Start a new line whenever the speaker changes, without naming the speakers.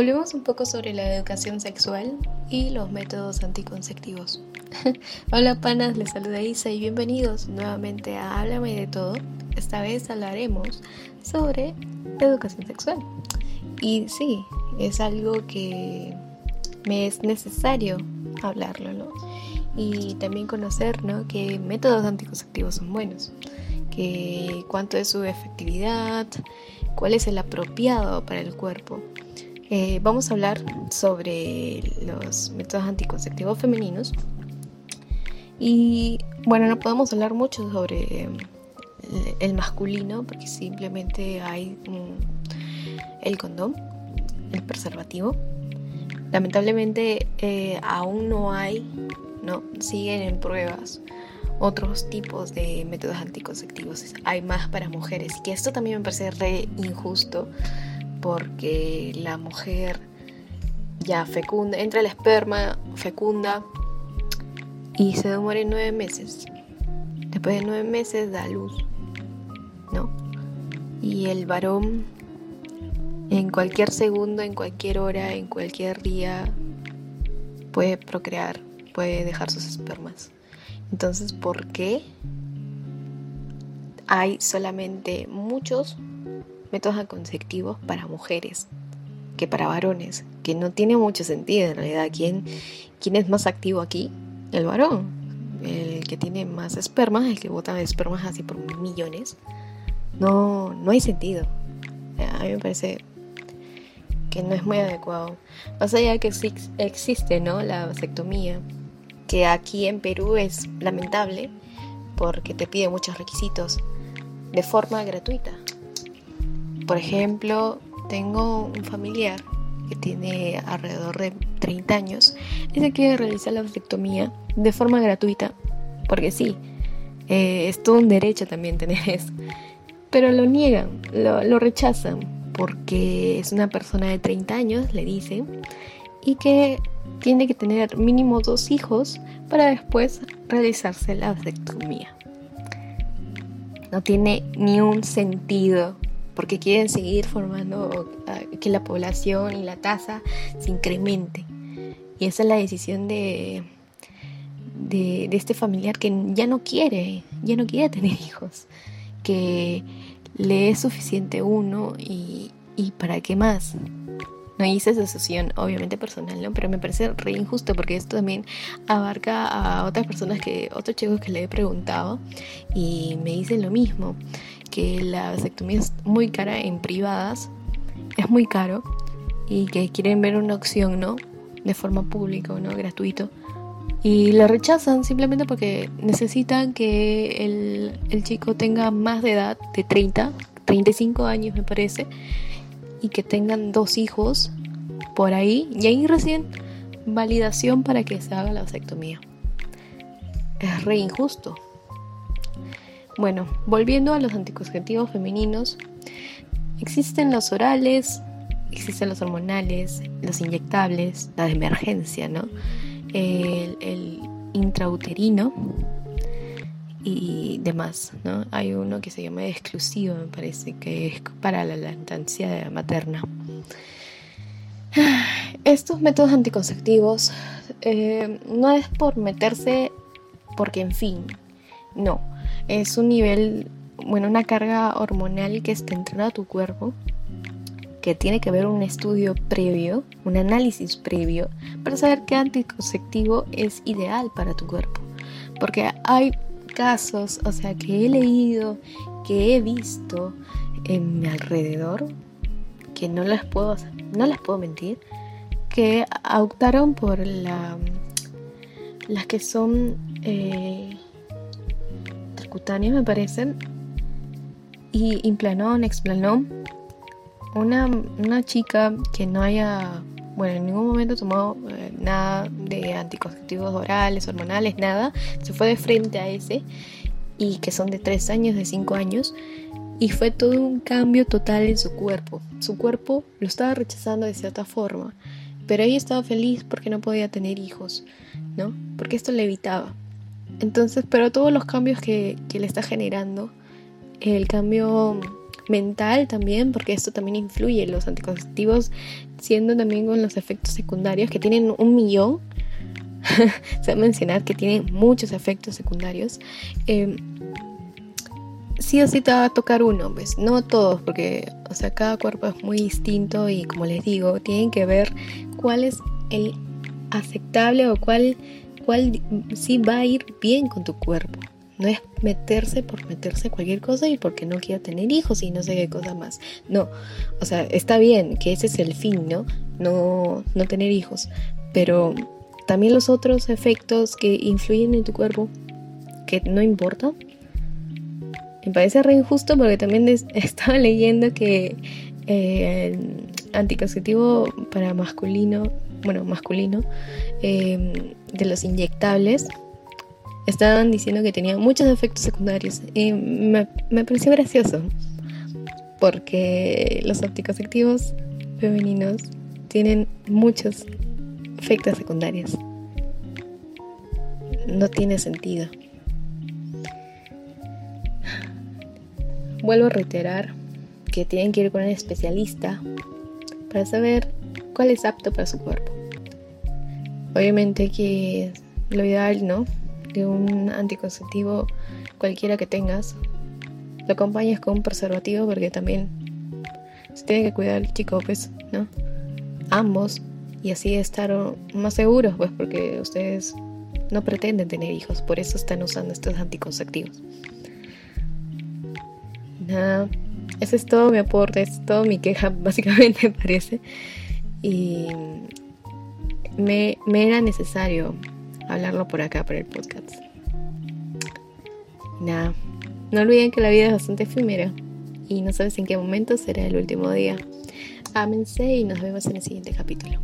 Hablemos un poco sobre la educación sexual y los métodos anticonceptivos. Hola panas, les saluda Isa y bienvenidos nuevamente a Háblame de todo. Esta vez hablaremos sobre educación sexual. Y sí, es algo que me es necesario hablarlo, ¿no? Y también conocer, ¿no? Que métodos anticonceptivos son buenos, que cuánto es su efectividad, cuál es el apropiado para el cuerpo eh, vamos a hablar sobre los métodos anticonceptivos femeninos. Y bueno, no podemos hablar mucho sobre el masculino porque simplemente hay el condón, el preservativo. Lamentablemente eh, aún no hay, no siguen en pruebas otros tipos de métodos anticonceptivos. Hay más para mujeres, que esto también me parece re injusto porque la mujer ya fecunda, entra el esperma, fecunda y se demora nueve meses. Después de nueve meses da luz, ¿no? Y el varón en cualquier segundo, en cualquier hora, en cualquier día puede procrear, puede dejar sus espermas. Entonces, ¿por qué hay solamente muchos métodos anticonceptivos para mujeres que para varones, que no tiene mucho sentido en realidad. ¿Quién, quién es más activo aquí? El varón. El que tiene más espermas, el que bota espermas así por millones. No, no hay sentido. A mí me parece que no es muy adecuado. Más allá de que existe ¿no? la vasectomía, que aquí en Perú es lamentable porque te pide muchos requisitos de forma gratuita. Por ejemplo, tengo un familiar que tiene alrededor de 30 años. Y se quiere realizar la vasectomía de forma gratuita, porque sí, eh, es todo un derecho también tener eso, pero lo niegan, lo, lo rechazan, porque es una persona de 30 años, le dicen, y que tiene que tener mínimo dos hijos para después realizarse la vasectomía. No tiene ni un sentido porque quieren seguir formando ah, que la población y la tasa se incremente. Y esa es la decisión de, de, este familiar que ya no quiere, ya no quiere tener hijos, que le es suficiente uno y, y para qué más. No hice esa decisión, obviamente personal, ¿no? Pero me parece re injusto porque esto también abarca a otras personas que, otros chicos que le he preguntado y me dicen lo mismo que la vasectomía es muy cara en privadas, es muy caro y que quieren ver una opción, ¿no? De forma pública no gratuito. Y la rechazan simplemente porque necesitan que el, el chico tenga más de edad, de 30, 35 años me parece, y que tengan dos hijos por ahí, y ahí recién validación para que se haga la vasectomía. Es re injusto. Bueno, volviendo a los anticonceptivos femeninos, existen los orales, existen los hormonales, los inyectables, la de emergencia, ¿no? El, intrauterino y demás, ¿no? Hay uno que se llama exclusivo, me parece, que es para la lactancia materna. Estos métodos anticonceptivos eh, no es por meterse porque en fin, no es un nivel, bueno, una carga hormonal que está entrando a tu cuerpo, que tiene que haber un estudio previo, un análisis previo, para saber qué anticonceptivo es ideal para tu cuerpo. Porque hay casos, o sea, que he leído, que he visto en mi alrededor, que no les puedo, no les puedo mentir, que optaron por la, las que son eh, me parecen. Y implanón, explanón. Una, una chica que no haya, bueno, en ningún momento tomado eh, nada de anticonceptivos orales, hormonales, nada, se fue de frente a ese y que son de 3 años, de 5 años, y fue todo un cambio total en su cuerpo. Su cuerpo lo estaba rechazando de cierta forma, pero ella estaba feliz porque no podía tener hijos, ¿no? Porque esto le evitaba. Entonces, pero todos los cambios que, le está generando, el cambio mental también, porque esto también influye los anticonceptivos, siendo también con los efectos secundarios que tienen un millón. Se va a mencionar que tienen muchos efectos secundarios. Eh, sí o sí te va a tocar uno, pues no todos, porque o sea, cada cuerpo es muy distinto y como les digo, tienen que ver cuál es el aceptable o cuál, cuál sí va a ir bien con tu cuerpo. No es meterse por meterse cualquier cosa y porque no quiero tener hijos y no sé qué cosa más. No, o sea, está bien que ese es el fin, ¿no? No, no tener hijos. Pero también los otros efectos que influyen en tu cuerpo, que no importa. Me parece re injusto porque también estaba leyendo que eh, el anticonceptivo para masculino, bueno, masculino, eh, de los inyectables, estaban diciendo que tenía muchos efectos secundarios. Y me, me pareció gracioso. Porque los anticonceptivos femeninos tienen muchos efectos secundarios. No tiene sentido. Vuelvo a reiterar que tienen que ir con un especialista para saber cuál es apto para su cuerpo. Obviamente que lo ideal, ¿no? de un anticonceptivo cualquiera que tengas, lo acompañes con un preservativo porque también se tiene que cuidar el chico, pues, ¿no? Ambos y así estar más seguros, pues, porque ustedes no pretenden tener hijos, por eso están usando estos anticonceptivos. Nada, ese es todo mi aporte, es todo mi queja, básicamente parece. Y me, era necesario hablarlo por acá, por el podcast. Nada, no olviden que la vida es bastante efímera y no sabes en qué momento será el último día. Ámense y nos vemos en el siguiente capítulo.